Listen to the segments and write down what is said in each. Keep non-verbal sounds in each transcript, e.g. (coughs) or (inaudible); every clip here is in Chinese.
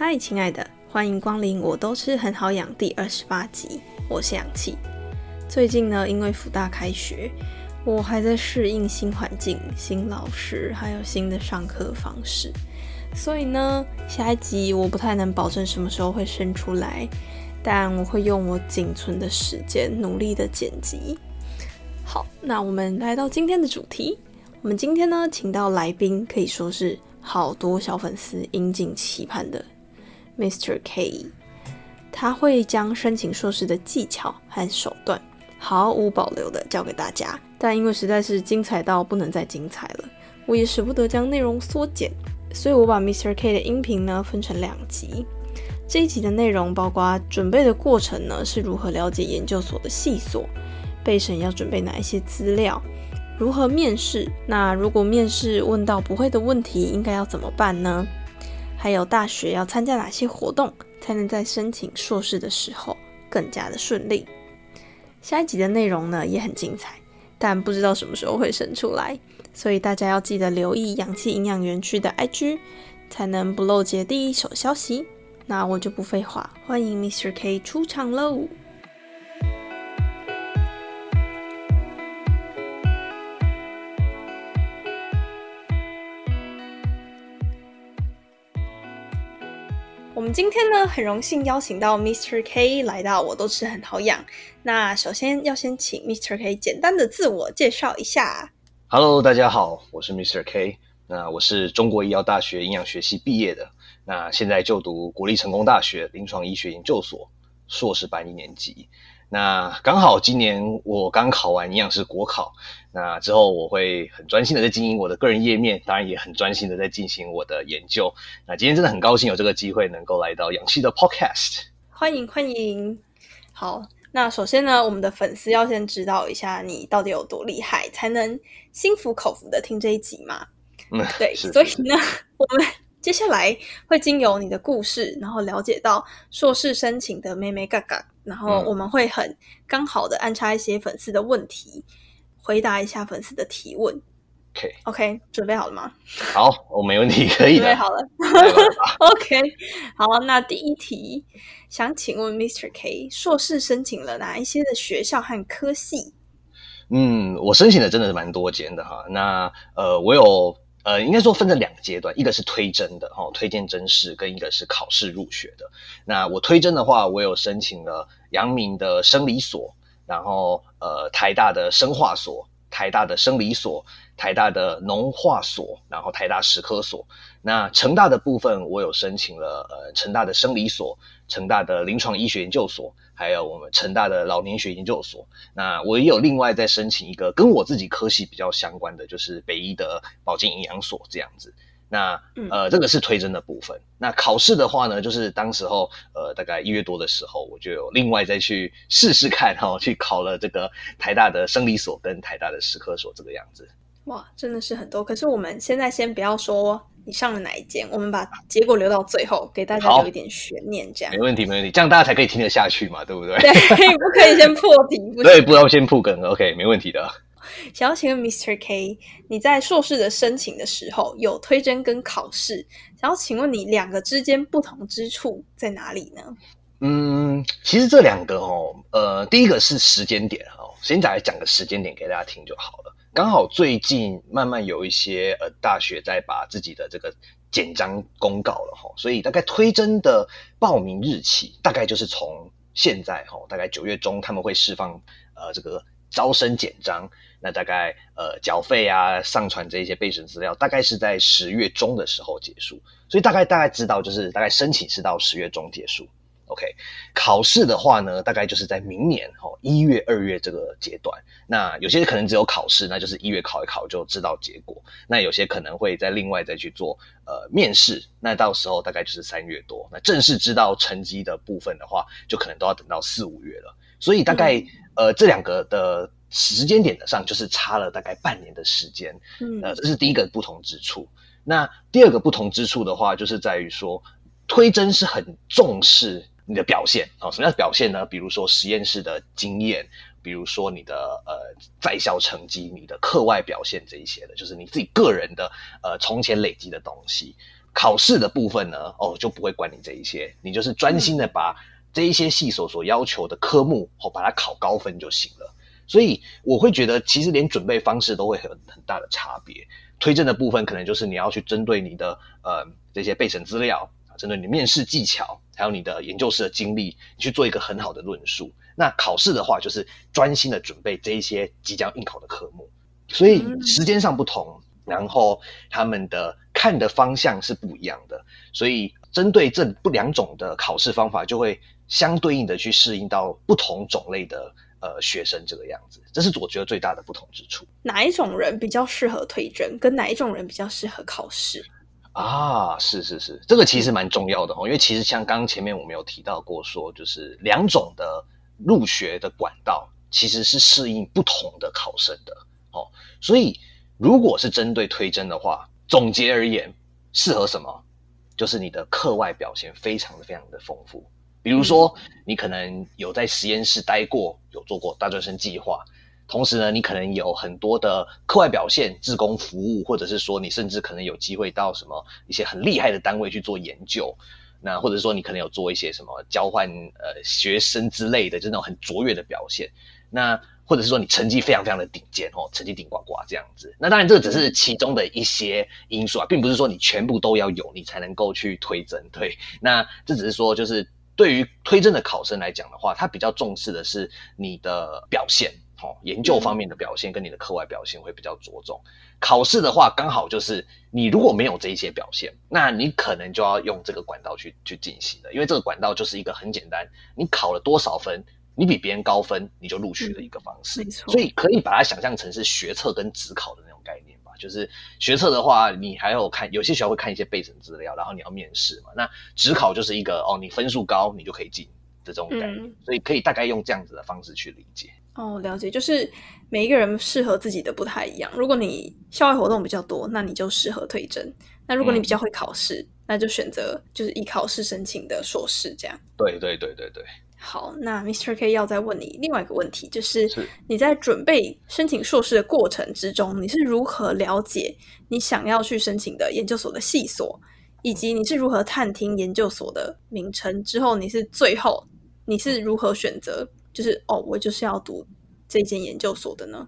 嗨，亲爱的，欢迎光临！我都吃很好养第二十八集，我是氧气。最近呢，因为福大开学，我还在适应新环境、新老师，还有新的上课方式，所以呢，下一集我不太能保证什么时候会生出来，但我会用我仅存的时间努力的剪辑。好，那我们来到今天的主题，我们今天呢，请到来宾可以说是好多小粉丝引颈期盼的。Mr. K，他会将申请硕士的技巧和手段毫无保留的教给大家，但因为实在是精彩到不能再精彩了，我也舍不得将内容缩减，所以我把 Mr. K 的音频呢分成两集。这一集的内容包括准备的过程呢是如何了解研究所的细琐，备审要准备哪一些资料，如何面试，那如果面试问到不会的问题，应该要怎么办呢？还有大学要参加哪些活动，才能在申请硕士的时候更加的顺利？下一集的内容呢也很精彩，但不知道什么时候会生出来，所以大家要记得留意氧气营养园区的 IG，才能不漏接第一手消息。那我就不废话，欢迎 Mr. K 出场喽！今天呢，很荣幸邀请到 Mr. K 来到，我都吃很好养。那首先要先请 Mr. K 简单的自我介绍一下。Hello，大家好，我是 Mr. K。那我是中国医药大学营养学系毕业的，那现在就读国立成功大学临床医学研究所硕士班一年级。那刚好今年我刚考完营养师国考，那之后我会很专心的在经营我的个人页面，当然也很专心的在进行我的研究。那今天真的很高兴有这个机会能够来到氧气的 Podcast，欢迎欢迎。好，那首先呢，我们的粉丝要先知道一下你到底有多厉害，才能心服口服的听这一集嘛？(laughs) 嗯，对，所以呢，(laughs) 我们接下来会经由你的故事，然后了解到硕士申请的妹妹嘎嘎。然后我们会很刚好的安插一些粉丝的问题，回答一下粉丝的提问。OK，OK，准备好了吗？(laughs) 好，我没问题，可以的。准备好了。(laughs) OK，好，那第一题，想请问 Mr. K，硕士申请了哪一些的学校和科系？嗯，我申请的真的是蛮多间的哈。那呃，我有。呃，应该说分成两个阶段，一个是推甄的哈，推荐甄试，跟一个是考试入学的。那我推甄的话，我有申请了阳明的生理所，然后呃台大的生化所，台大的生理所，台大的农化所，然后台大食科所。那成大的部分，我有申请了呃成大的生理所，成大的临床医学研究所。还有我们成大的老年学研究所，那我也有另外再申请一个跟我自己科系比较相关的，就是北医的保健营养所这样子。那呃，这个是推甄的部分。那考试的话呢，就是当时候呃，大概一月多的时候，我就有另外再去试试看哈，去考了这个台大的生理所跟台大的食科所这个样子。哇，真的是很多。可是我们现在先不要说。你上了哪一间？我们把结果留到最后，给大家留一点悬念，这样没问题，没问题，这样大家才可以听得下去嘛，对不对？(laughs) 对，不可以先破题，(laughs) 对，不要先破梗，OK，没问题的。想要请问 Mr. K，你在硕士的申请的时候有推甄跟考试，想要请问你两个之间不同之处在哪里呢？嗯，其实这两个哦，呃，第一个是时间点哦，先来讲个时间点给大家听就好了。刚好最近慢慢有一些呃大学在把自己的这个简章公告了哈，所以大概推甄的报名日期大概就是从现在哈，大概九月中他们会释放呃这个招生简章，那大概呃缴费啊上传这些备审资料，大概是在十月中的时候结束，所以大概大概知道就是大概申请是到十月中结束。OK，考试的话呢，大概就是在明年哦一月、二月这个阶段。那有些可能只有考试，那就是一月考一考就知道结果。那有些可能会在另外再去做呃面试，那到时候大概就是三月多。那正式知道成绩的部分的话，就可能都要等到四五月了。所以大概呃这两个的时间点的上，就是差了大概半年的时间。嗯，呃，这是第一个不同之处。那第二个不同之处的话，就是在于说推甄是很重视。你的表现啊，什么样的表现呢？比如说实验室的经验，比如说你的呃在校成绩、你的课外表现这一些的，就是你自己个人的呃从前累积的东西。考试的部分呢，哦，就不会管你这一些，你就是专心的把这一些系所所要求的科目，哦，把它考高分就行了。所以我会觉得，其实连准备方式都会很很大的差别。推荐的部分，可能就是你要去针对你的呃这些备审资料，针对你面试技巧，还有你的研究室的经历，你去做一个很好的论述。那考试的话，就是专心的准备这一些即将应考的科目。所以时间上不同，然后他们的看的方向是不一样的。所以针对这不两种的考试方法，就会相对应的去适应到不同种类的。呃，学生这个样子，这是我觉得最大的不同之处。哪一种人比较适合推甄，跟哪一种人比较适合考试？啊，是是是，这个其实蛮重要的哦。因为其实像刚刚前面我们有提到过，说就是两种的入学的管道其实是适应不同的考生的哦。所以如果是针对推甄的话，总结而言，适合什么？就是你的课外表现非常的非常的丰富。比如说，你可能有在实验室待过，有做过大专生计划，同时呢，你可能有很多的课外表现、志工服务，或者是说你甚至可能有机会到什么一些很厉害的单位去做研究，那或者说你可能有做一些什么交换呃学生之类的，就那种很卓越的表现，那或者是说你成绩非常非常的顶尖哦，成绩顶呱呱这样子，那当然这个只是其中的一些因素啊，并不是说你全部都要有，你才能够去推甄，对，那这只是说就是。对于推甄的考生来讲的话，他比较重视的是你的表现，哦，研究方面的表现跟你的课外表现会比较着重。考试的话，刚好就是你如果没有这一些表现，那你可能就要用这个管道去去进行的，因为这个管道就是一个很简单，你考了多少分，你比别人高分，你就录取的一个方式。没错，所以可以把它想象成是学测跟职考的。就是学测的话，你还有看有些学校会看一些备审资料，然后你要面试嘛。那职考就是一个哦，你分数高你就可以进的这种概念，所以可以大概用这样子的方式去理解。哦，了解，就是每一个人适合自己的不太一样。如果你校外活动比较多，那你就适合推甄；那如果你比较会考试，那就选择就是以考试申请的硕士这样。对对对对对。好，那 Mr. K 要再问你另外一个问题，就是你在准备申请硕士的过程之中，你是如何了解你想要去申请的研究所的系所，以及你是如何探听研究所的名称之后，你是最后你是如何选择，就是哦，我就是要读这间研究所的呢？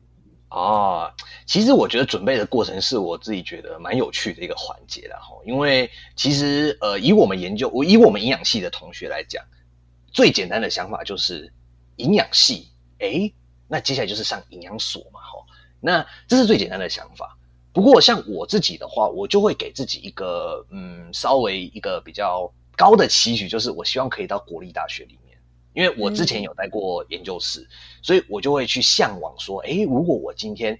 哦，其实我觉得准备的过程是我自己觉得蛮有趣的一个环节了哈，因为其实呃，以我们研究，我以我们营养系的同学来讲。最简单的想法就是营养系，哎，那接下来就是上营养所嘛，哈，那这是最简单的想法。不过像我自己的话，我就会给自己一个嗯，稍微一个比较高的期许，就是我希望可以到国立大学里面，因为我之前有待过研究室，所以我就会去向往说，哎，如果我今天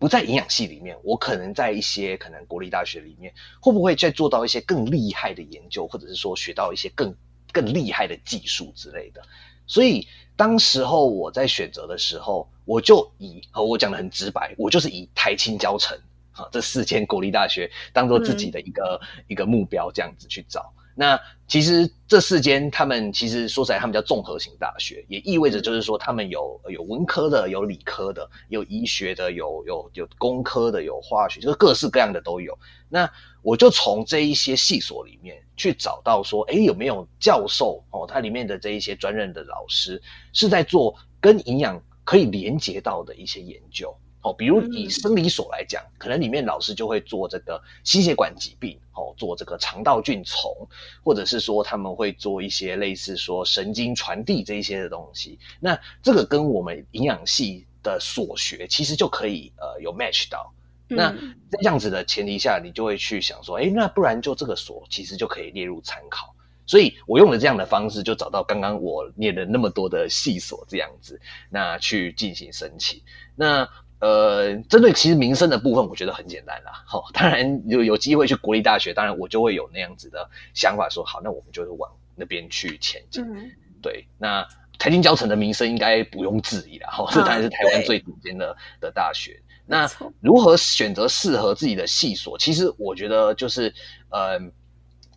不在营养系里面，我可能在一些可能国立大学里面，会不会再做到一些更厉害的研究，或者是说学到一些更。更厉害的技术之类的，所以当时候我在选择的时候，我就以和我讲的很直白，我就是以台青教程啊这四间国立大学当做自己的一个一个目标，这样子去找。那其实这四间，他们其实说起来，他们叫综合型大学，也意味着就是说，他们有有文科的，有理科的，有医学的，有有有工科的，有化学，就是各式各样的都有。那我就从这一些系所里面去找到说，哎，有没有教授哦，它里面的这一些专任的老师是在做跟营养可以连接到的一些研究。哦，比如以生理所来讲，可能里面老师就会做这个心血管疾病，哦，做这个肠道菌虫，或者是说他们会做一些类似说神经传递这一些的东西。那这个跟我们营养系的所学其实就可以呃有 match 到。那在这样子的前提下，你就会去想说，哎，那不然就这个所其实就可以列入参考。所以我用了这样的方式，就找到刚刚我念了那么多的系所这样子，那去进行申请。那呃，针对其实民生的部分，我觉得很简单啦。好，当然有有机会去国立大学，当然我就会有那样子的想法，说好，那我们就是往那边去前进。对，那财经教程的名声应该不用质疑了。哈，这当然是台湾最顶尖的的大学。那如何选择适合自己的系所？其实我觉得就是，呃，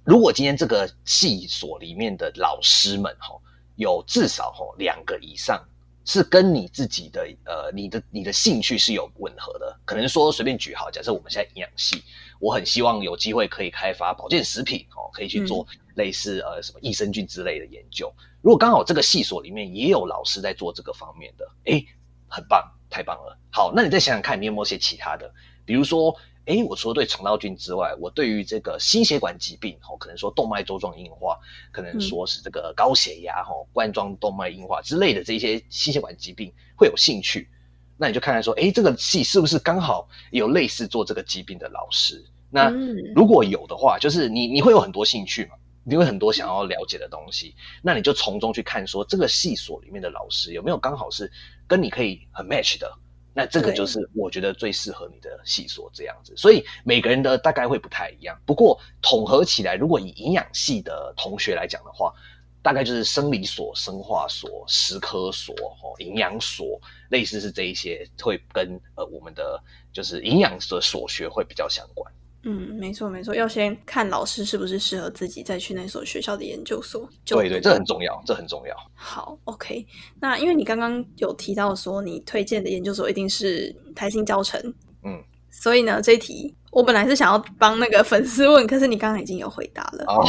如果今天这个系所里面的老师们哈，有至少哈两个以上。是跟你自己的呃你的你的兴趣是有吻合的。可能说随便举好，假设我们现在营养系，我很希望有机会可以开发保健食品哦，可以去做类似呃什么益生菌之类的研究。如果刚好这个系所里面也有老师在做这个方面的，诶，很棒，太棒了。好，那你再想想看，你有没有些其他的，比如说。哎，我除了对肠道菌之外，我对于这个心血管疾病，哦，可能说动脉粥状硬化，可能说是这个高血压，哈，冠状动脉硬化之类的这些心血管疾病会有兴趣。那你就看看说，哎，这个系是不是刚好有类似做这个疾病的老师？那如果有的话，就是你你会有很多兴趣嘛，你会很多想要了解的东西，那你就从中去看说，这个系所里面的老师有没有刚好是跟你可以很 match 的。那这个就是我觉得最适合你的系所这样子，所以每个人的大概会不太一样。不过统合起来，如果以营养系的同学来讲的话，大概就是生理所、生化所、食科所、哦营养所，类似是这一些会跟呃我们的就是营养的所学会比较相关。嗯，没错没错，要先看老师是不是适合自己，再去那所学校的研究所。对对，这很重要，这很重要。好，OK。那因为你刚刚有提到说，你推荐的研究所一定是台新教程，嗯，所以呢，这题我本来是想要帮那个粉丝问，可是你刚刚已经有回答了。(laughs) 哦，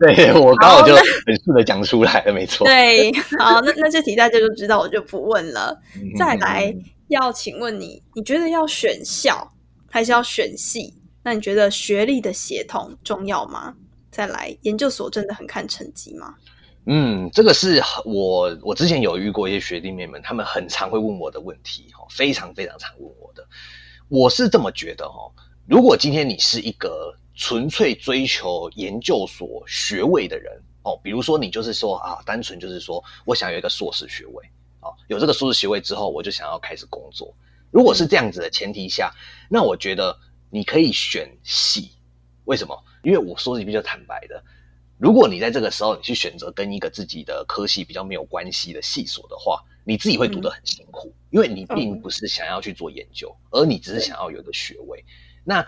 对我刚好就很顺的讲出来了，没错。对，好，那那这题大家就知道，我就不问了。再来要请问你，你觉得要选校？还是要选系？那你觉得学历的协同重要吗？再来，研究所真的很看成绩吗？嗯，这个是我我之前有遇过一些学弟妹们，他们很常会问我的问题，哈，非常非常常问我的。我是这么觉得，哈，如果今天你是一个纯粹追求研究所学位的人，哦，比如说你就是说啊，单纯就是说我想有一个硕士学位，哦，有这个硕士学位之后，我就想要开始工作。如果是这样子的前提下，那我觉得你可以选系，为什么？因为我说的比较坦白的，如果你在这个时候你去选择跟一个自己的科系比较没有关系的系所的话，你自己会读得很辛苦，因为你并不是想要去做研究，而你只是想要有一个学位。那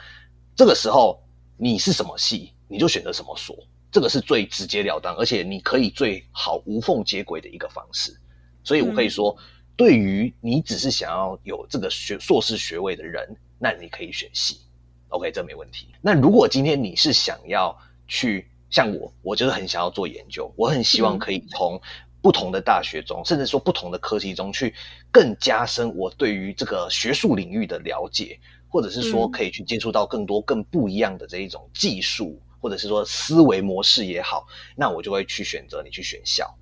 这个时候你是什么系，你就选择什么所，这个是最直截了当，而且你可以最好无缝接轨的一个方式。所以我可以说。对于你只是想要有这个学硕士学位的人，那你可以选系，OK，这没问题。那如果今天你是想要去像我，我就是很想要做研究，我很希望可以从不同的大学中，甚至说不同的科技中去更加深我对于这个学术领域的了解，或者是说可以去接触到更多更不一样的这一种技术，或者是说思维模式也好，那我就会去选择你去选校。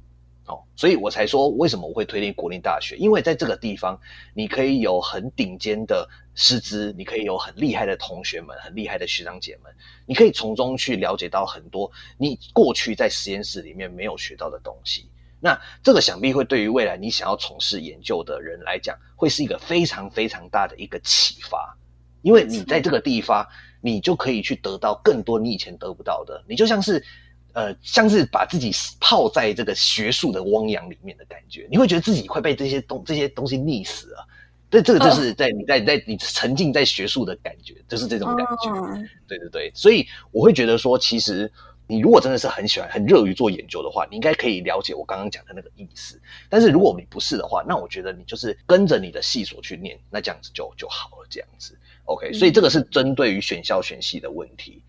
哦，所以我才说为什么我会推荐国立大学，因为在这个地方，你可以有很顶尖的师资，你可以有很厉害的同学们，很厉害的学长姐们，你可以从中去了解到很多你过去在实验室里面没有学到的东西。那这个想必会对于未来你想要从事研究的人来讲，会是一个非常非常大的一个启发，因为你在这个地方，你就可以去得到更多你以前得不到的，你就像是。呃，像是把自己泡在这个学术的汪洋里面的感觉，你会觉得自己快被这些东这些东西溺死了。对，这个就是在你在在你沉浸在学术的感觉，就是这种感觉。对对对，所以我会觉得说，其实你如果真的是很喜欢、很热于做研究的话，你应该可以了解我刚刚讲的那个意思。但是如果你不是的话，那我觉得你就是跟着你的系所去念，那这样子就就好了。这样子，OK。所以这个是针对于选校选系的问题。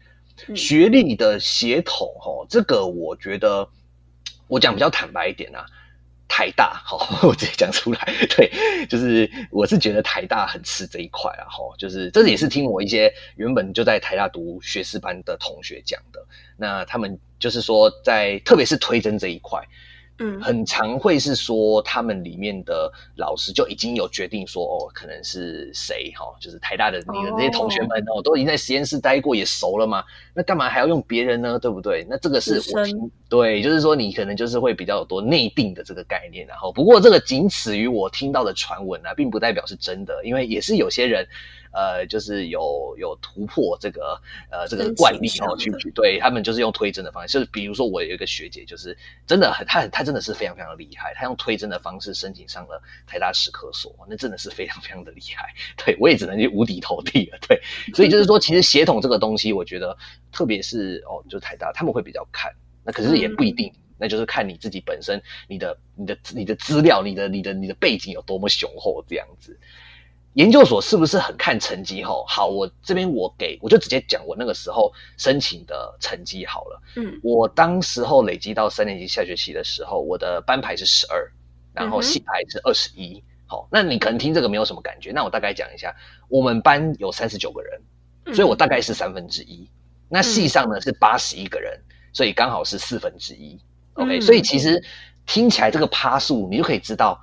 学历的协同，吼，这个我觉得我讲比较坦白一点啊，台大，好，(laughs) 我直接讲出来，(laughs) 对，就是我是觉得台大很吃这一块啊，哈，就是这也是听我一些原本就在台大读学士班的同学讲的，那他们就是说在特别是推甄这一块。嗯，很常会是说他们里面的老师就已经有决定说哦，可能是谁哈，就是台大的你的这些同学们哦，都已经在实验室待过也熟了嘛，那干嘛还要用别人呢？对不对？那这个是我听对，就是说你可能就是会比较多内定的这个概念，然后不过这个仅此于我听到的传闻啊，并不代表是真的，因为也是有些人。呃，就是有有突破这个呃这个惯例哦，去去对他们就是用推甄的方式，就是比如说我有一个学姐，就是真的很，她她真的是非常非常厉害，她用推甄的方式申请上了台大史科所，那真的是非常非常的厉害，对我也只能去无底投地了，对，(laughs) 所以就是说，其实协同这个东西，我觉得特别是哦，就台大他们会比较看，那可是也不一定那就是看你自己本身你的你的你的资料、你的你的你的背景有多么雄厚这样子。研究所是不是很看成绩？吼，好，我这边我给我就直接讲我那个时候申请的成绩好了。嗯，我当时候累积到三年级下学期的时候，我的班牌是十二，然后系排是二十一。好，那你可能听这个没有什么感觉，那我大概讲一下，我们班有三十九个人，所以我大概是三分之一。那系上呢是八十一个人，所以刚好是四分之一。OK，所以其实听起来这个趴数，你就可以知道。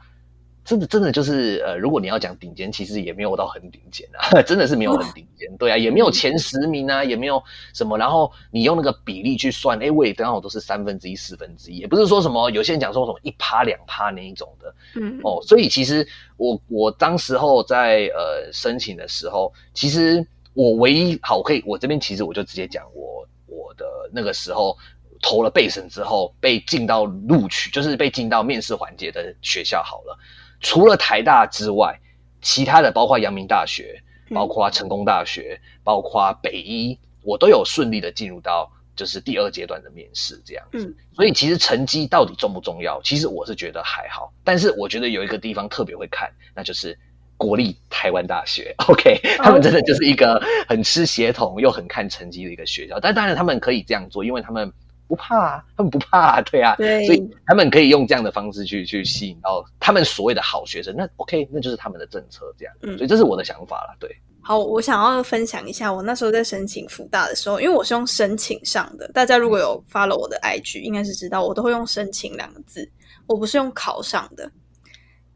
真的，真的就是呃，如果你要讲顶尖，其实也没有到很顶尖啊，(laughs) 真的是没有很顶尖，对啊，也没有前十名啊，也没有什么。然后你用那个比例去算，哎，我也刚好都是三分之一、四分之一，也不是说什么有些人讲说什么一趴两趴那一种的，嗯，哦，所以其实我我当时候在呃申请的时候，其实我唯一好，我可以我这边其实我就直接讲我我的那个时候投了备审之后被进到录取，就是被进到面试环节的学校好了。除了台大之外，其他的包括阳明大学、包括成功大学、包括北医，我都有顺利的进入到就是第二阶段的面试这样子。所以其实成绩到底重不重要？其实我是觉得还好。但是我觉得有一个地方特别会看，那就是国立台湾大学。OK，他们真的就是一个很吃协同又很看成绩的一个学校。但当然他们可以这样做，因为他们。不怕啊，他们不怕啊，对啊，所以他们可以用这样的方式去去吸引到他们所谓的好学生。那 OK，那就是他们的政策这样。嗯，所以这是我的想法了。对，好，我想要分享一下，我那时候在申请福大的时候，因为我是用申请上的。大家如果有 follow 我的 IG，应该是知道我都会用申请两个字，我不是用考上的。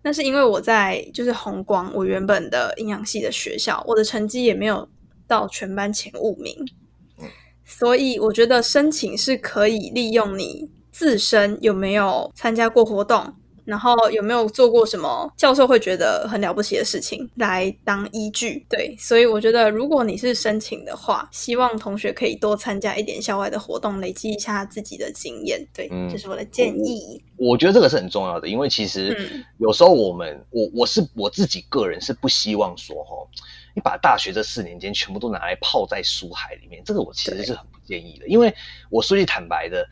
那是因为我在就是红光，我原本的营养系的学校，我的成绩也没有到全班前五名。所以我觉得申请是可以利用你自身有没有参加过活动，然后有没有做过什么教授会觉得很了不起的事情来当依据。对，所以我觉得如果你是申请的话，希望同学可以多参加一点校外的活动，累积一下自己的经验。对，这是我的建议。我觉得这个是很重要的，因为其实有时候我们，我我是我自己个人是不希望说哈。你把大学这四年间全部都拿来泡在书海里面，这个我其实是很不建议的。因为我说句坦白的，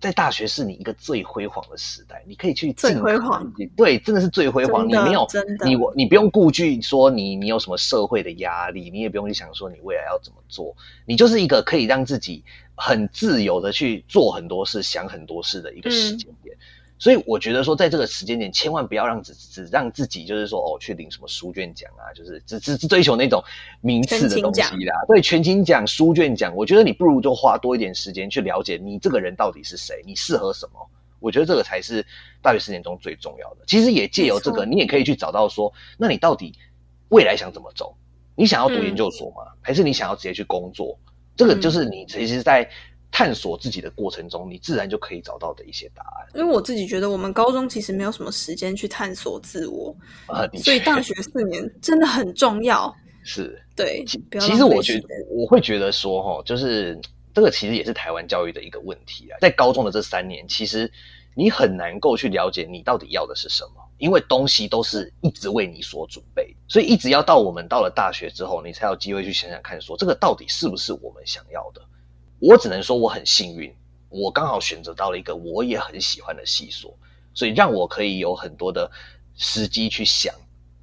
在大学是你一个最辉煌的时代，你可以去最辉煌，对，真的是最辉煌。你没有，你我你不用顾忌说你你有什么社会的压力，你也不用去想说你未来要怎么做，你就是一个可以让自己很自由的去做很多事、想很多事的一个时间点。所以我觉得说，在这个时间点，千万不要让只只让自己就是说哦，去领什么书卷奖啊，就是只只追求那种名次的东西啦。对，全勤奖、书卷奖，我觉得你不如就花多一点时间去了解你这个人到底是谁，你适合什么。我觉得这个才是大学四年中最重要的。其实也借由这个，你也可以去找到说，那你到底未来想怎么走？你想要读研究所吗？还是你想要直接去工作？这个就是你其实，在。探索自己的过程中，你自然就可以找到的一些答案。因为我自己觉得，我们高中其实没有什么时间去探索自我啊，所以大学四年真的很重要。(laughs) 是，对。其实我觉得，我会觉得说，哈，就是这个其实也是台湾教育的一个问题啊。在高中的这三年，其实你很难够去了解你到底要的是什么，因为东西都是一直为你所准备，所以一直要到我们到了大学之后，你才有机会去想想看，说这个到底是不是我们想要的。我只能说我很幸运，我刚好选择到了一个我也很喜欢的系所，所以让我可以有很多的时机去想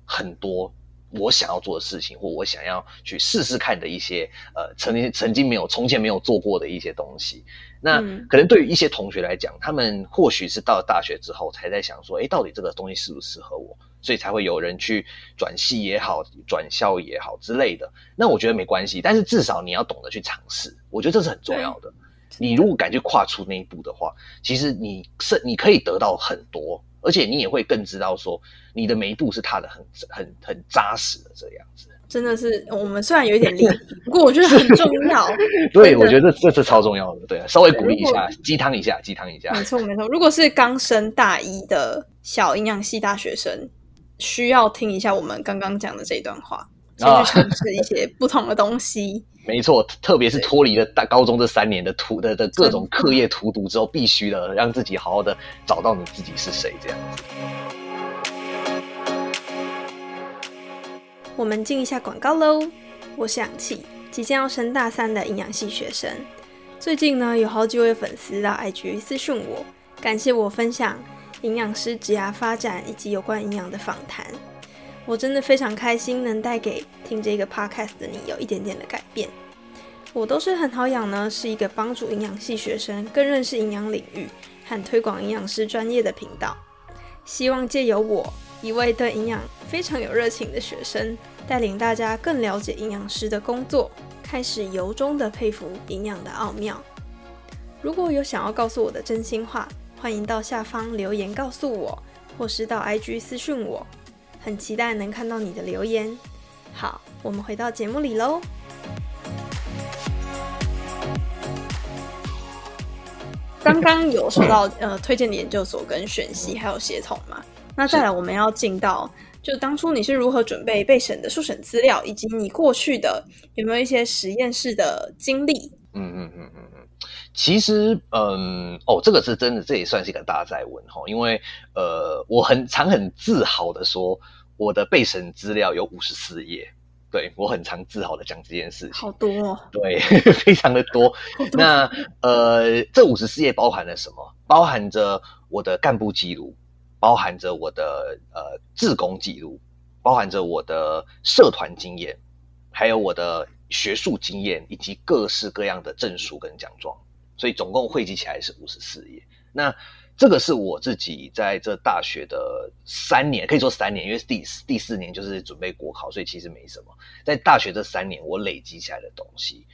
很多我想要做的事情，或我想要去试试看的一些呃曾经曾经没有从前没有做过的一些东西。那可能对于一些同学来讲，他们或许是到了大学之后才在想说，哎，到底这个东西适不适合我？所以才会有人去转系也好，转校也好之类的。那我觉得没关系，但是至少你要懂得去尝试。我觉得这是很重要的。你如果敢去跨出那一步的话，其实你是你可以得到很多，而且你也会更知道说你的每一步是踏的很很很扎实的这样子。真的是我们虽然有一点力，不过我觉得很重要。(laughs) 对，我觉得这这是超重要的。对，稍微鼓励一下，鸡汤一下，鸡汤一下。没错没错。如果是刚升大一的小营养系大学生。需要听一下我们刚刚讲的这段话，先去尝试一些不同的东西。(laughs) 没错，特别是脱离了大高中这三年的荼的的各种课业荼毒之后，必须的让自己好好的找到你自己是谁这样子。我们进一下广告喽。我是氧气，即将要升大三的营养系学生。最近呢，有好几位粉丝到 IG 私讯我。感谢我分享营养师职涯发展以及有关营养的访谈。我真的非常开心能带给听这个 podcast 的你有一点点的改变。我都是很好养呢，是一个帮助营养系学生更认识营养领域和推广营养师专业的频道。希望借由我一位对营养非常有热情的学生，带领大家更了解营养师的工作，开始由衷的佩服营养的奥妙。如果有想要告诉我的真心话，欢迎到下方留言告诉我，或是到 IG 私讯我，很期待能看到你的留言。好，我们回到节目里喽。刚刚有说到 (coughs) 呃，推荐的研究所跟选系还有协同嘛？那再来我们要进到，就当初你是如何准备备审的书审资料，以及你过去的有没有一些实验室的经历？嗯嗯嗯嗯嗯，其实嗯哦，这个是真的，这也算是一个大在问哈，因为呃，我很常很自豪的说，我的备审资料有五十四页。对我很常自豪的讲这件事情，好多，哦，对，(laughs) 非常的多。那呃，这五十四页包含了什么？包含着我的干部记录，包含着我的呃自工记录，包含着我的社团经验，还有我的学术经验，以及各式各样的证书跟奖状。所以总共汇集起来是五十四页。那这个是我自己在这大学的三年，可以说三年，因为第第四年就是准备国考，所以其实没什么。在大学这三年，我累积起来的东西，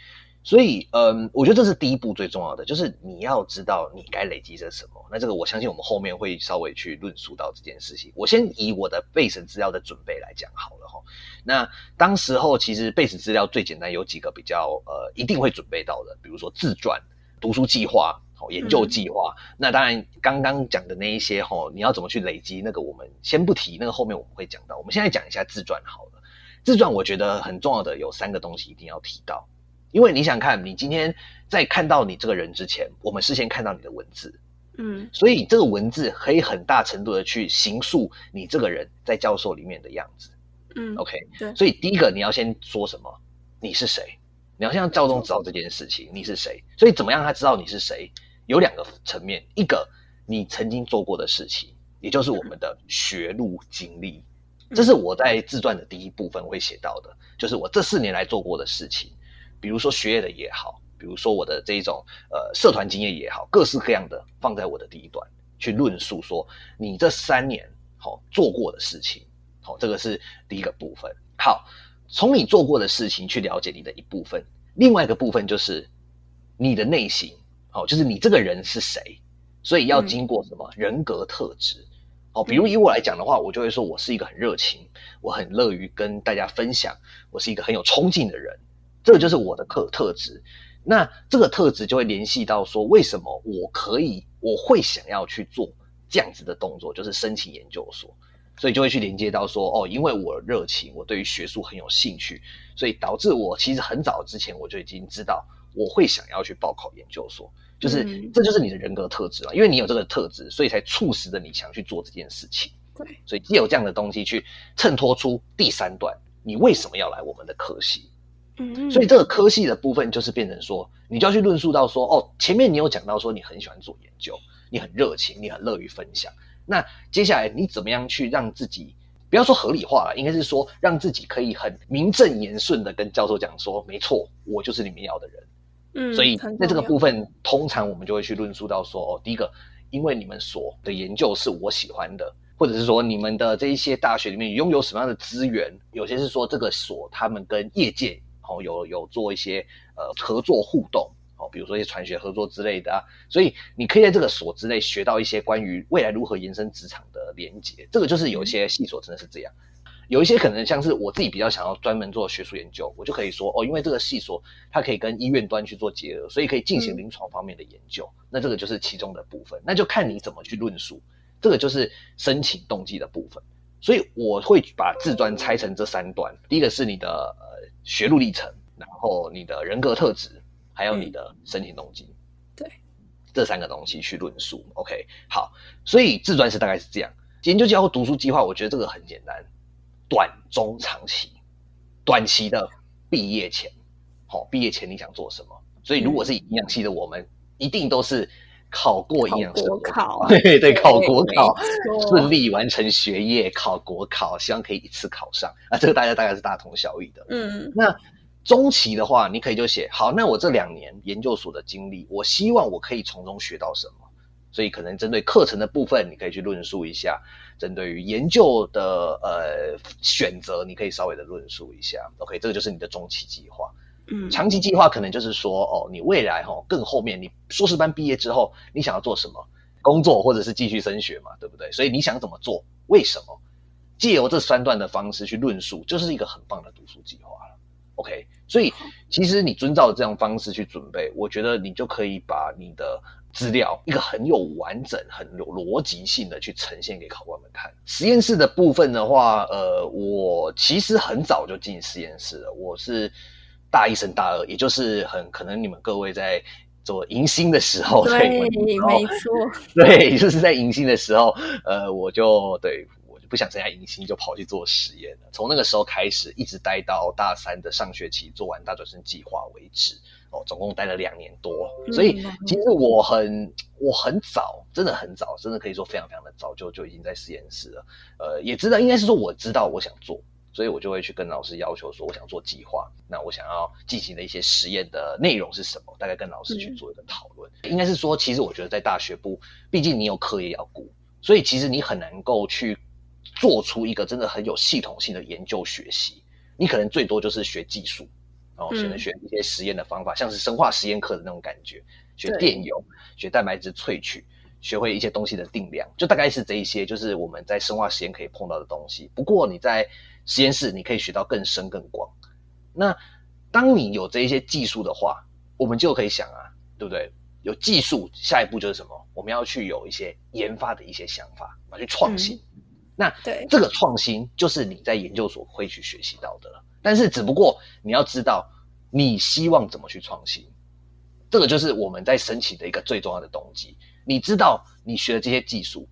所以嗯，我觉得这是第一步最重要的，就是你要知道你该累积着什么。那这个我相信我们后面会稍微去论述到这件事情。我先以我的备审资料的准备来讲好了哈。那当时候其实备审资料最简单有几个比较呃一定会准备到的，比如说自传、读书计划。研究计划，那当然刚刚讲的那一些哈，你要怎么去累积？那个我们先不提，那个后面我们会讲到。我们现在讲一下自传好了。自传我觉得很重要的有三个东西一定要提到，因为你想看，你今天在看到你这个人之前，我们事先看到你的文字，嗯，所以这个文字可以很大程度的去形塑你这个人在教授里面的样子，嗯，OK，对。所以第一个你要先说什么？你是谁？你要让教宗知道这件事情，你是谁？所以怎么样他知道你是谁？有两个层面，一个你曾经做过的事情，也就是我们的学路经历，这是我在自传的第一部分会写到的，就是我这四年来做过的事情，比如说学业的也好，比如说我的这一种呃社团经验也好，各式各样的放在我的第一段去论述说你这三年好做过的事情，好，这个是第一个部分。好，从你做过的事情去了解你的一部分，另外一个部分就是你的内心。哦，就是你这个人是谁，所以要经过什么人格特质？哦，比如以我来讲的话，我就会说我是一个很热情，我很乐于跟大家分享，我是一个很有冲劲的人，这个就是我的特特质。那这个特质就会联系到说，为什么我可以，我会想要去做这样子的动作，就是申请研究所，所以就会去连接到说，哦，因为我热情，我对于学术很有兴趣，所以导致我其实很早之前我就已经知道。我会想要去报考研究所，就是这就是你的人格特质了，因为你有这个特质，所以才促使着你想去做这件事情。对，所以既有这样的东西去衬托出第三段，你为什么要来我们的科系？嗯，所以这个科系的部分就是变成说，你就要去论述到说，哦，前面你有讲到说你很喜欢做研究，你很热情，你很乐于分享。那接下来你怎么样去让自己不要说合理化了，应该是说让自己可以很名正言顺的跟教授讲说，没错，我就是你们要的人。嗯，所以在这个部分，通常我们就会去论述到说，哦，第一个，因为你们所的研究是我喜欢的，或者是说你们的这一些大学里面拥有什么样的资源，有些是说这个所他们跟业界哦有有做一些呃合作互动哦，比如说一些传学合作之类的啊，所以你可以在这个所之内学到一些关于未来如何延伸职场的连接，这个就是有一些系所真的是这样。有一些可能像是我自己比较想要专门做学术研究，我就可以说哦，因为这个系所它可以跟医院端去做结合，所以可以进行临床方面的研究。那这个就是其中的部分，那就看你怎么去论述。这个就是申请动机的部分。所以我会把自传拆成这三段：第一个是你的呃学路历程，然后你的人格特质，还有你的申请动机。对，这三个东西去论述。OK，好，所以自传是大概是这样。研究计划或读书计划，我觉得这个很简单。短、中、长期，短期的毕业前，好，毕业前你想做什么？所以如果是营养系的，我们一定都是考过营养师国考，对对，考国考顺利完成学业，考国考，希望可以一次考上啊，这个大家大概是大同小异的。嗯，那中期的话，你可以就写好，那我这两年研究所的经历，我希望我可以从中学到什么，所以可能针对课程的部分，你可以去论述一下；针对于研究的呃选择，你可以稍微的论述一下。OK，这个就是你的中期计划。嗯，长期计划可能就是说，哦，你未来哈更后面，你硕士班毕业之后，你想要做什么工作，或者是继续升学嘛，对不对？所以你想怎么做，为什么？借由这三段的方式去论述，就是一个很棒的读书计划了。OK，所以其实你遵照这样方式去准备，我觉得你就可以把你的资料一个很有完整、很有逻辑性的去呈现给考官们看。实验室的部分的话，呃，我其实很早就进实验室了，我是。大一升大二，也就是很可能你们各位在做迎新的时候，对，没错，(laughs) 对，就是在迎新的时候，呃，我就对不想参加迎新，就跑去做实验了。从那个时候开始，一直待到大三的上学期做完大转生计划为止，哦，总共待了两年多。所以其实我很我很早，真的很早，真的可以说非常非常的早就就已经在实验室了。呃，也知道应该是说我知道我想做。所以我就会去跟老师要求说，我想做计划，那我想要进行的一些实验的内容是什么？大概跟老师去做一个讨论。应该是说，其实我觉得在大学部，毕竟你有课业要顾，所以其实你很难够去做出一个真的很有系统性的研究学习。你可能最多就是学技术，然后选学一些实验的方法，像是生化实验课的那种感觉，学电泳，学蛋白质萃取，学会一些东西的定量，就大概是这一些，就是我们在生化实验可以碰到的东西。不过你在实验室你可以学到更深更广。那当你有这一些技术的话，我们就可以想啊，对不对？有技术，下一步就是什么？我们要去有一些研发的一些想法，要去创新。那对这个创新，就是你在研究所会去学习到的了。但是只不过你要知道，你希望怎么去创新，这个就是我们在申请的一个最重要的动机。你知道你学的这些技术，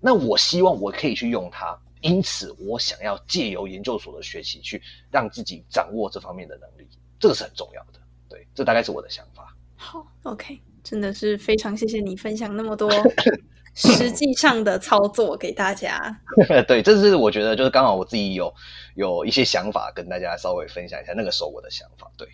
那我希望我可以去用它。因此，我想要借由研究所的学习，去让自己掌握这方面的能力，这个是很重要的。对，这大概是我的想法。好，OK，真的是非常谢谢你分享那么多 (laughs) (laughs) 实际上的操作给大家。(laughs) 对，这是我觉得就是刚好我自己有有一些想法跟大家稍微分享一下，那个时候我的想法。对。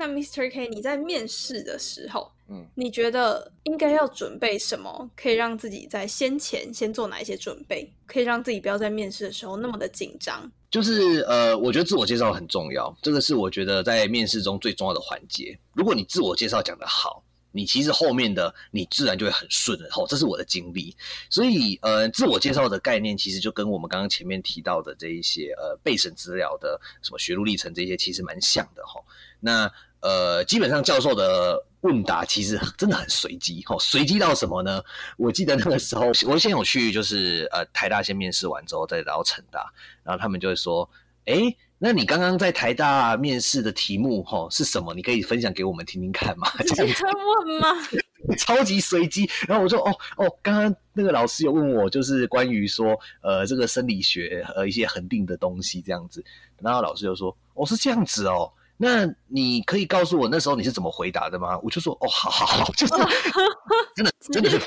那 Mr. K，你在面试的时候，嗯，你觉得应该要准备什么，可以让自己在先前先做哪一些准备，可以让自己不要在面试的时候那么的紧张？就是呃，我觉得自我介绍很重要，这个是我觉得在面试中最重要的环节。如果你自我介绍讲得好，你其实后面的你自然就会很顺的。吼，这是我的经历。所以呃，自我介绍的概念其实就跟我们刚刚前面提到的这一些呃备审资料的什么学路历程这些其实蛮像的。吼，那。呃，基本上教授的问答其实真的很随机，哦，随机到什么呢？我记得那个时候，我先有去，就是呃，台大先面试完之后，再到成大，然后他们就会说，哎，那你刚刚在台大面试的题目，哈，是什么？你可以分享给我们听听看吗？这样问吗？(laughs) 超级随机。然后我说，哦哦，刚刚那个老师有问我，就是关于说，呃，这个生理学呃一些恒定的东西这样子。然后老师就说，哦，是这样子哦。那你可以告诉我那时候你是怎么回答的吗？我就说哦，好好好，就是 (laughs) 真的真的是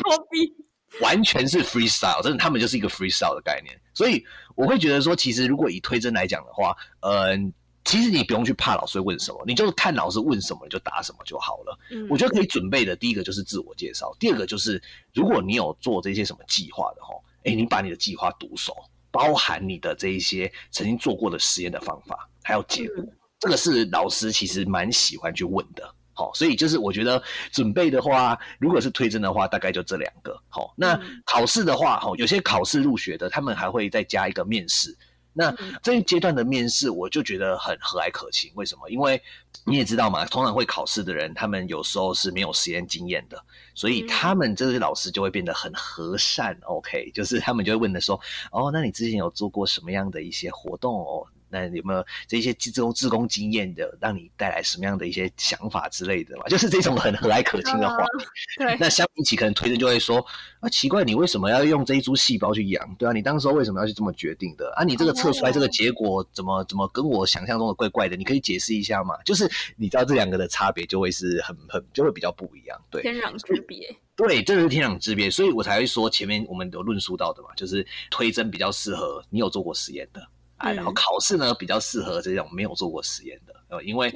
(laughs) 完全是 freestyle，真的他们就是一个 freestyle 的概念。所以我会觉得说，其实如果以推真来讲的话，嗯，其实你不用去怕老师问什么，你就看老师问什么你就答什么就好了。我觉得可以准备的第一个就是自我介绍，第二个就是如果你有做这些什么计划的哈，哎，你把你的计划读熟，包含你的这一些曾经做过的实验的方法，还有结果。这个是老师其实蛮喜欢去问的，好，所以就是我觉得准备的话，如果是推甄的话，大概就这两个，好。那考试的话，好，有些考试入学的，他们还会再加一个面试。那这一阶段的面试，我就觉得很和蔼可亲。为什么？因为你也知道嘛，通常会考试的人，他们有时候是没有实验经验的，所以他们这些老师就会变得很和善。OK，就是他们就会问的说，哦，那你之前有做过什么样的一些活动哦？那有没有这些自工自工经验的，让你带来什么样的一些想法之类的嘛？就是这种很和蔼可亲的话。(laughs) 对。那相比起，可能推荐就会说啊，奇怪，你为什么要用这一株细胞去养？对啊，你当时为什么要去这么决定的？啊，你这个测出来这个结果怎么怎么跟我想象中的怪怪的？你可以解释一下吗？就是你知道这两个的差别就会是很很就会比较不一样，对，天壤之别。(laughs) 对，这是天壤之别，所以我才会说前面我们有论述到的嘛，就是推针比较适合你有做过实验的啊，然后考试呢比较适合这种没有做过实验的，呃，因为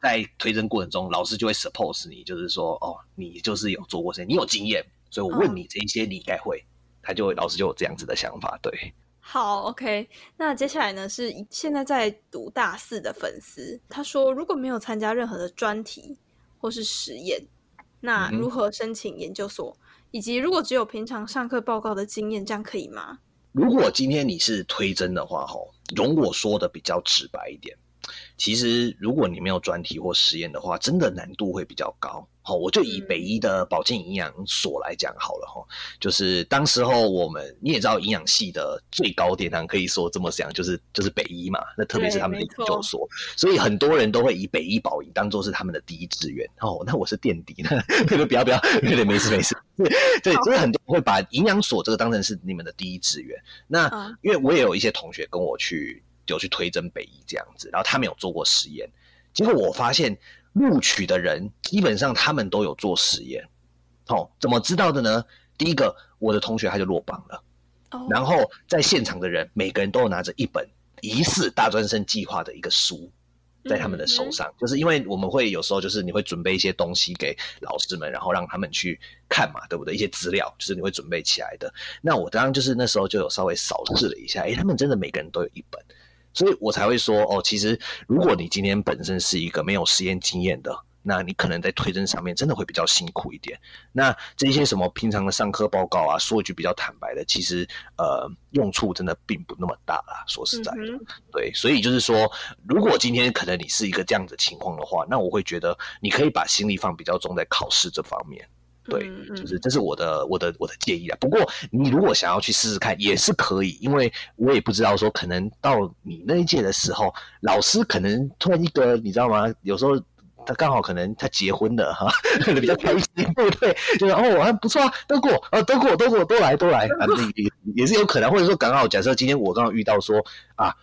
在推甄过程中，老师就会 suppose 你，就是说哦，你就是有做过实验，你有经验，所以我问你这一些你应该会，他就老师就有这样子的想法，对。好，OK，那接下来呢是现在在读大四的粉丝，他说如果没有参加任何的专题或是实验。那如何申请研究所？以及如果只有平常上课报告的经验，这样可以吗？如果今天你是推甄的话，吼，容我说的比较直白一点。其实，如果你没有专题或实验的话，真的难度会比较高。好，我就以北医的保健营养所来讲好了哈。就是当时候我们你也知道，营养系的最高殿堂可以说这么讲，就是就是北医嘛。那特别是他们的研究所，所以很多人都会以北医保营当做是他们的第一志愿。哦，那我是垫底，(laughs) 那个不要不要，(laughs) 没事没事。(laughs) 对，所以很多人会把营养所这个当成是你们的第一志愿。那因为我也有一些同学跟我去。有去推甄北医这样子，然后他们有做过实验，结果我发现录取的人基本上他们都有做实验。哦，怎么知道的呢？第一个，我的同学他就落榜了。哦，然后在现场的人每个人都有拿着一本疑似大专生计划的一个书。在他们的手上，就是因为我们会有时候就是你会准备一些东西给老师们，然后让他们去看嘛，对不对？一些资料就是你会准备起来的。那我当然就是那时候就有稍微扫视了一下，诶，他们真的每个人都有一本，所以我才会说哦，其实如果你今天本身是一个没有实验经验的。那你可能在推甄上面真的会比较辛苦一点。那这些什么平常的上课报告啊，说一句比较坦白的，其实呃用处真的并不那么大啦。说实在的，对，所以就是说，如果今天可能你是一个这样子情况的话，那我会觉得你可以把心力放比较重在考试这方面。对，就是这是我的我的我的建议啊。不过你如果想要去试试看，也是可以，因为我也不知道说可能到你那一届的时候，老师可能突然一个你知道吗？有时候。他刚好可能他结婚了哈，可能比较开心，对不对？就是哦，还不错啊，都过，啊，都过，都过，都来，都来，(laughs) 反正也也是有可能，或者说刚好假设今天我刚好遇到说啊，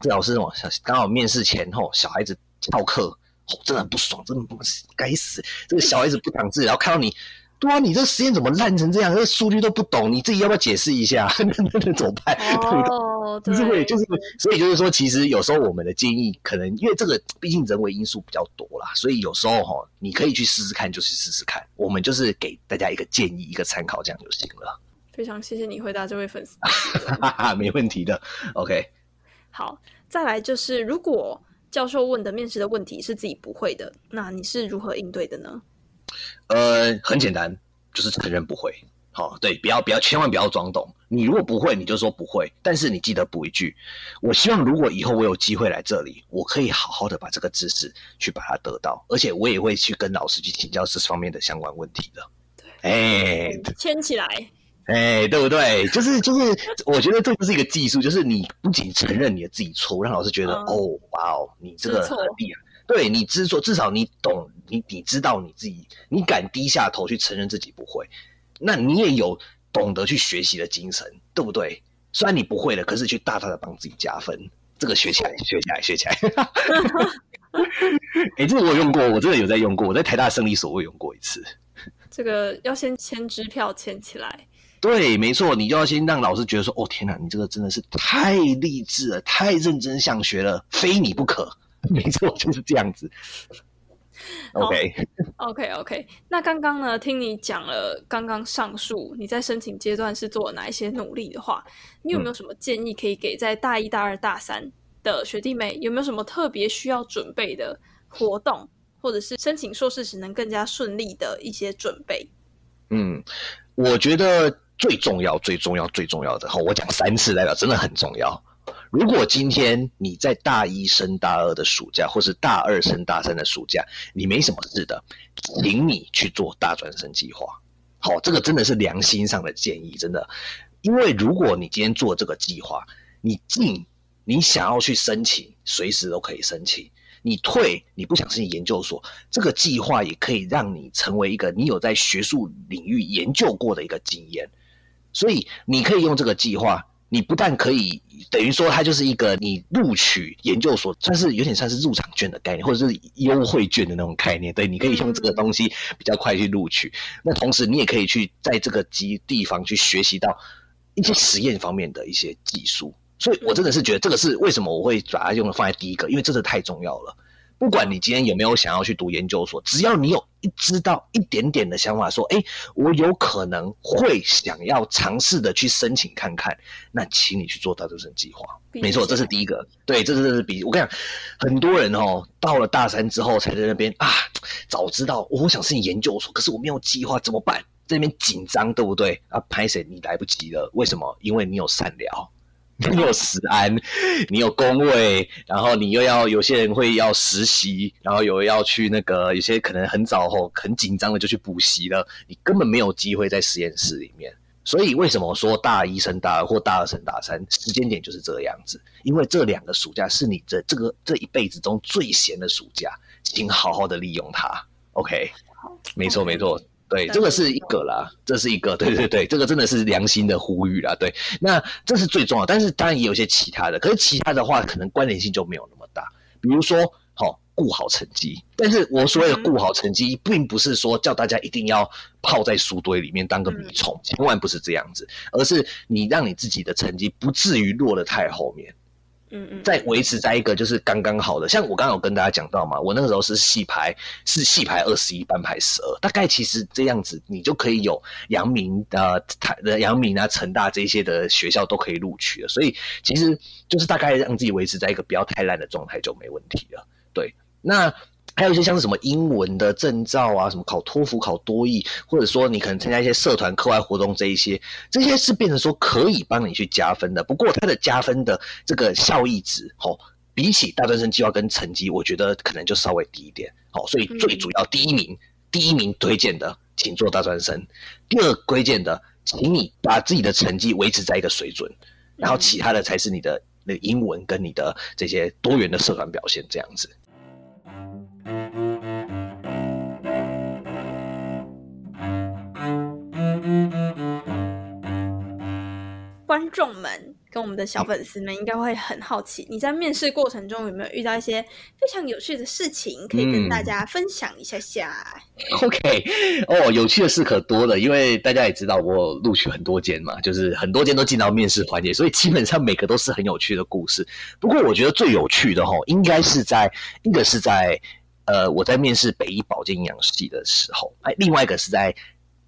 这老师哦，刚好面试前后小孩子翘课，哦，真的很不爽，真的不该死，这个小孩子不长智，然后看到你。对啊，你这实验怎么烂成这样？这数据都不懂，你自己要不要解释一下？(laughs) 那那怎么办？(laughs) 哦，就是会，就是所以就是说，其实有时候我们的建议，可能因为这个毕竟人为因素比较多啦，所以有时候哈，你可以去试试看，就去试试看。我们就是给大家一个建议，一个参考，这样就行了。非常谢谢你回答这位粉丝，(laughs) 没问题的。OK，好，再来就是，如果教授问的面试的问题是自己不会的，那你是如何应对的呢？呃，很简单，就是承认不会。好，对，不要不要，千万不要装懂。你如果不会，你就说不会。但是你记得补一句：我希望如果以后我有机会来这里，我可以好好的把这个知识去把它得到，而且我也会去跟老师去请教这方面的相关问题的。对，哎，牵起来，哎，对不对？就是就是，我觉得这就是一个技术，就是你不仅承认你的自己错误，让老师觉得哦，哇哦，你这个很厉害。对你知错，至少你懂，你你知道你自己，你敢低下头去承认自己不会，那你也有懂得去学习的精神，对不对？虽然你不会了，可是去大大的帮自己加分，这个学起来，学起来，学起来。(laughs) 哎，这个我用过，我真的有在用过，我在台大胜利所我用过一次。这个要先签支票签起来。对，没错，你就要先让老师觉得说，哦天哪，你这个真的是太励志了，太认真想学了，非你不可。(laughs) 没错，就是这样子。(laughs) OK，OK，OK。那刚刚呢，听你讲了刚刚上述你在申请阶段是做了哪一些努力的话，你有没有什么建议可以给在大一、大二、大三的学弟妹？有没有什么特别需要准备的活动，或者是申请硕士时能更加顺利的一些准备？嗯，我觉得最重要、最重要、最重要的，好，我讲三次代表真的很重要。如果今天你在大一升大二的暑假，或是大二升大三的暑假，你没什么事的，请你去做大专生计划。好，这个真的是良心上的建议，真的。因为如果你今天做这个计划，你进你想要去申请，随时都可以申请。你退，你不想申请研究所，这个计划也可以让你成为一个你有在学术领域研究过的一个经验。所以你可以用这个计划，你不但可以等于说它就是一个你录取研究所，算是有点算是入场券的概念，或者是优惠券的那种概念。对，你可以用这个东西比较快去录取。那同时你也可以去在这个基地方去学习到一些实验方面的一些技术。所以我真的是觉得这个是为什么我会把它用放在第一个，因为这是太重要了。不管你今天有没有想要去读研究所，只要你有一知道一点点的想法，说，哎，我有可能会想要尝试的去申请看看，那请你去做大学生计划。没错，这是第一个。对，这是这是比我跟你讲，很多人哦，到了大三之后才在那边啊，早知道我想申请研究所，可是我没有计划怎么办？在那边紧张，对不对？啊，拍谁你来不及了？为什么？因为你有善良。(laughs) 你有食安，你有工位，然后你又要有些人会要实习，然后有要去那个，有些可能很早后很紧张的就去补习了，你根本没有机会在实验室里面。所以为什么说大一升大二或大二升大三，时间点就是这个样子？因为这两个暑假是你这这个这一辈子中最闲的暑假，请好好的利用它。OK，没错没错。对，这个是一个啦，这是一个，对对对，这个真的是良心的呼吁啦。对，那这是最重要，但是当然也有一些其他的，可是其他的话可能关联性就没有那么大。比如说，好顾好成绩，但是我所谓的顾好成绩，并不是说叫大家一定要泡在书堆里面当个米虫，千万不是这样子，而是你让你自己的成绩不至于落得太后面。嗯嗯，在维持在一个就是刚刚好的，像我刚刚有跟大家讲到嘛，我那个时候是戏排是戏排二十一，班排十二，大概其实这样子，你就可以有阳明呃台的阳明啊、成大这些的学校都可以录取了，所以其实就是大概让自己维持在一个不要太烂的状态就没问题了。对，那。还有一些像是什么英文的证照啊，什么考托福、考多译，或者说你可能参加一些社团课外活动这一些，这些是变成说可以帮你去加分的。不过它的加分的这个效益值，哦，比起大专生计划跟成绩，我觉得可能就稍微低一点。好，所以最主要第一名，第一名推荐的，请做大专生；第二推荐的，请你把自己的成绩维持在一个水准，然后其他的才是你的那英文跟你的这些多元的社团表现这样子。观众们跟我们的小粉丝们应该会很好奇，你在面试过程中有没有遇到一些非常有趣的事情，可以跟大家分享一下下？OK，哦，有趣的事可多了，因为大家也知道我录取很多间嘛，就是很多间都进到面试环节，所以基本上每个都是很有趣的故事。不过我觉得最有趣的哈，应该是在一个是在呃我在面试北医保健营养系的时候，哎，另外一个是在。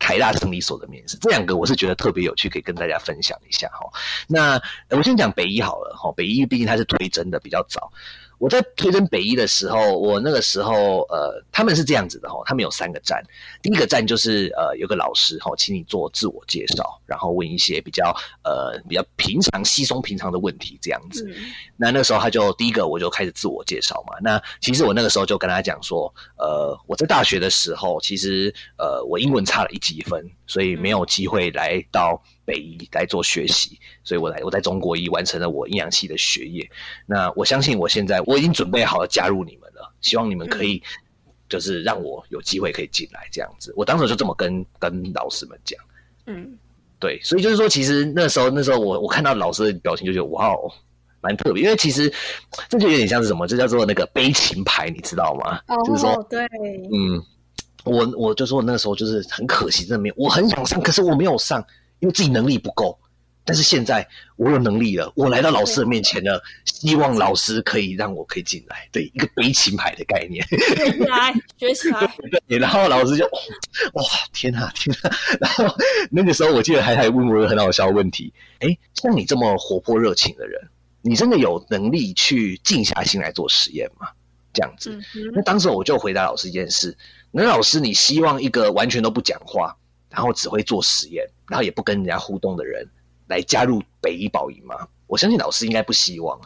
台大生理所的面试，这两个我是觉得特别有趣，可以跟大家分享一下哈。那我先讲北医好了哈，北医毕竟它是推甄的比较早。我在推甄北一的时候，我那个时候呃，他们是这样子的哈，他们有三个站，第一个站就是呃有个老师哈，请你做自我介绍，然后问一些比较呃比较平常稀松平常的问题这样子。那那个时候他就第一个我就开始自我介绍嘛。那其实我那个时候就跟他讲说，呃我在大学的时候，其实呃我英文差了一级分，所以没有机会来到。北医来做学习，所以我来我在中国医完成了我阴阳系的学业。那我相信我现在我已经准备好了加入你们了，希望你们可以就是让我有机会可以进来这样子。我当时就这么跟跟老师们讲，嗯，对，所以就是说，其实那时候那时候我我看到老师的表情就觉得哇哦，蛮特别，因为其实这就有点像是什么，这叫做那个悲情牌，你知道吗？就是说，对，嗯，我我就说那时候就是很可惜，真的没有，我很想上，可是我没有上。因为自己能力不够，但是现在我有能力了，我来到老师的面前了，希望老师可以让我可以进来，对一个悲情牌的概念，来学起来。对，然后老师就哇天哪天哪，然后那个时候我记得还还问我一个很好笑的问题，哎，像你这么活泼热情的人，你真的有能力去静下心来做实验吗？这样子，那当时我就回答老师一件事，那老师你希望一个完全都不讲话？然后只会做实验，然后也不跟人家互动的人来加入北医保营吗？我相信老师应该不希望。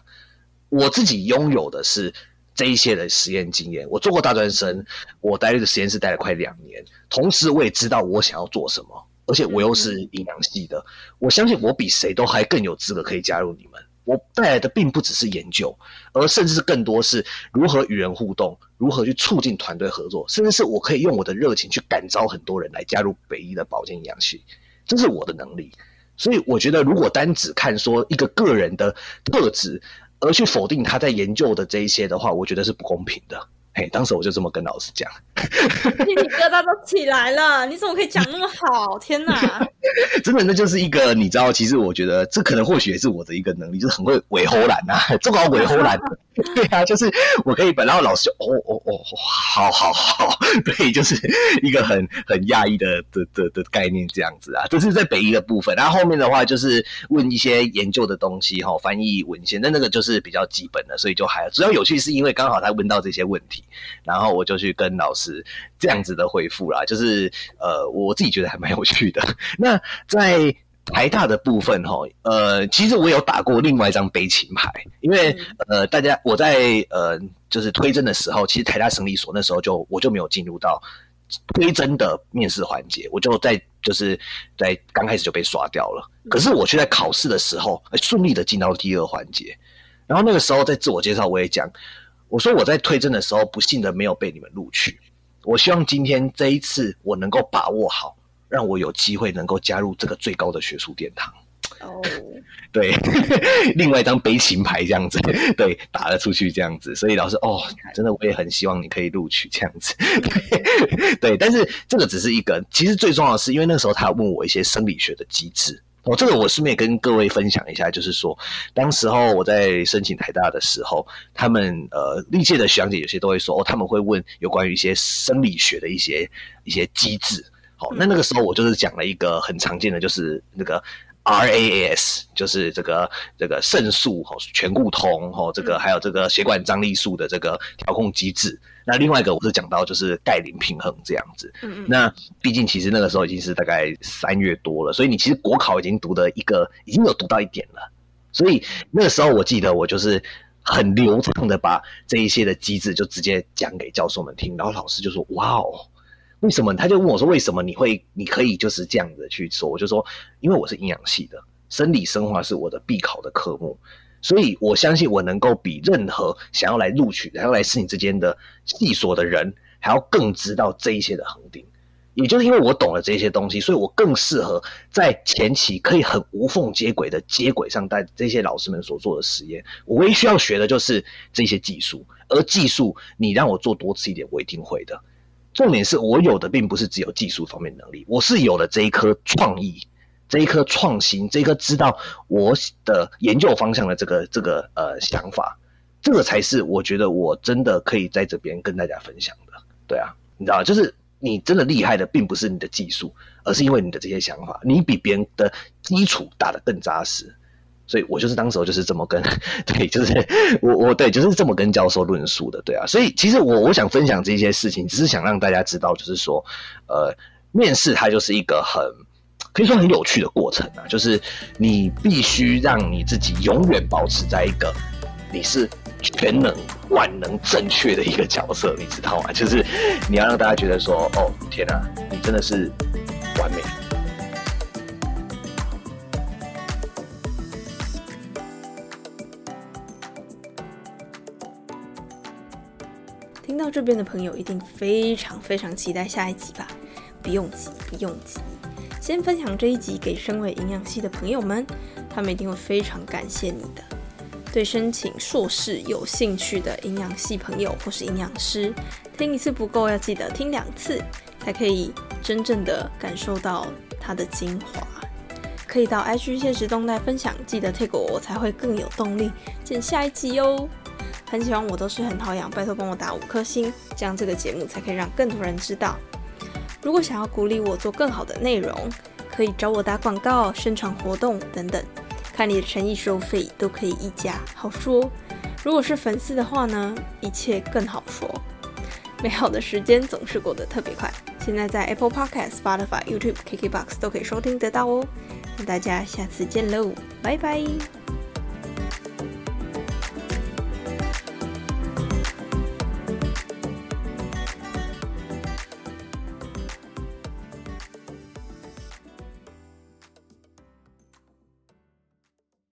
我自己拥有的是这一些的实验经验，我做过大专生，我待的实验室待了快两年，同时我也知道我想要做什么，而且我又是营养系的，我相信我比谁都还更有资格可以加入你们。我带来的并不只是研究，而甚至是更多是如何与人互动，如何去促进团队合作，甚至是我可以用我的热情去感召很多人来加入北医的保健营养系，这是我的能力。所以我觉得，如果单只看说一个个人的特质，而去否定他在研究的这一些的话，我觉得是不公平的。嘿，当时我就这么跟老师讲，鸡皮疙瘩都起来了。你怎么可以讲那么好？天哪！(laughs) 真的，那就是一个你知道，其实我觉得这可能或许也是我的一个能力，就是很会尾后懒呐，(laughs) 这个尾后懒。(laughs) 对啊，就是我可以本，然后老师就哦哦哦，好好好，对，就是一个很很讶异的的的的概念这样子啊，这是在北医的部分。然后后面的话就是问一些研究的东西哈，翻译文献，那那个就是比较基本的，所以就还主要有趣是因为刚好他问到这些问题。然后我就去跟老师这样子的回复啦，就是呃，我自己觉得还蛮有趣的。那在台大的部分哈，呃，其实我有打过另外一张悲情牌，因为呃，大家我在呃，就是推甄的时候，其实台大生理所那时候就我就没有进入到推甄的面试环节，我就在就是在刚开始就被刷掉了。可是我却在考试的时候顺利的进到第二环节，然后那个时候在自我介绍我也讲。我说我在推甄的时候不幸的没有被你们录取，我希望今天这一次我能够把握好，让我有机会能够加入这个最高的学术殿堂。哦，(laughs) 对，(laughs) 另外一张悲情牌这样子，(laughs) 对，打了出去这样子，所以老师哦，真的我也很希望你可以录取这样子，对，但是这个只是一个，其实最重要的是，因为那时候他问我一些生理学的机制。哦，这个我顺便跟各位分享一下，就是说，当时候我在申请台大的时候，他们呃历届的学长姐有些都会说，哦，他们会问有关于一些生理学的一些一些机制。好，那那个时候我就是讲了一个很常见的，就是那个 RAS，就是这个这个肾素哈、醛固酮哈，这个还有这个血管张力素的这个调控机制。那另外一个我是讲到就是钙磷平衡这样子，嗯嗯，那毕竟其实那个时候已经是大概三月多了，所以你其实国考已经读的一个已经有读到一点了，所以那个时候我记得我就是很流畅的把这一些的机制就直接讲给教授们听，然后老师就说哇哦，为什么？他就问我说为什么你会你可以就是这样子去说？我就说因为我是营养系的，生理生化是我的必考的科目。所以，我相信我能够比任何想要来录取、想要来申请之间的系所的人，还要更知道这一些的恒定。也就是因为我懂了这些东西，所以我更适合在前期可以很无缝接轨的接轨上带这些老师们所做的实验。我唯一需要学的就是这些技术，而技术你让我做多次一点，我一定会的。重点是我有的并不是只有技术方面能力，我是有了这一颗创意。这一颗创新，这一颗知道我的研究方向的这个这个呃想法，这个才是我觉得我真的可以在这边跟大家分享的。对啊，你知道，就是你真的厉害的，并不是你的技术，而是因为你的这些想法，你比别人的基础打得更扎实。所以我就是当时就是这么跟，(laughs) 对，就是我我对就是这么跟教授论述的。对啊，所以其实我我想分享这些事情，只是想让大家知道，就是说，呃，面试它就是一个很。可以说很有趣的过程啊，就是你必须让你自己永远保持在一个你是全能、万能、正确的一个角色，你知道吗？就是你要让大家觉得说，哦，天哪，你真的是完美。听到这边的朋友一定非常非常期待下一集吧？不用急，不用急。先分享这一集给身为营养系的朋友们，他们一定会非常感谢你的。对申请硕士有兴趣的营养系朋友或是营养师，听一次不够，要记得听两次，才可以真正的感受到它的精华。可以到 IG 现实动态分享，记得 t a 我，我才会更有动力剪下一集哟。很喜欢我都是很好养，拜托帮我打五颗星，这样这个节目才可以让更多人知道。如果想要鼓励我做更好的内容，可以找我打广告、宣传活动等等，看你的诚意收费都可以议价，好说。如果是粉丝的话呢，一切更好说。美好的时间总是过得特别快，现在在 Apple Podcast、Spotify、YouTube、KKBox 都可以收听得到哦。那大家下次见喽，拜拜。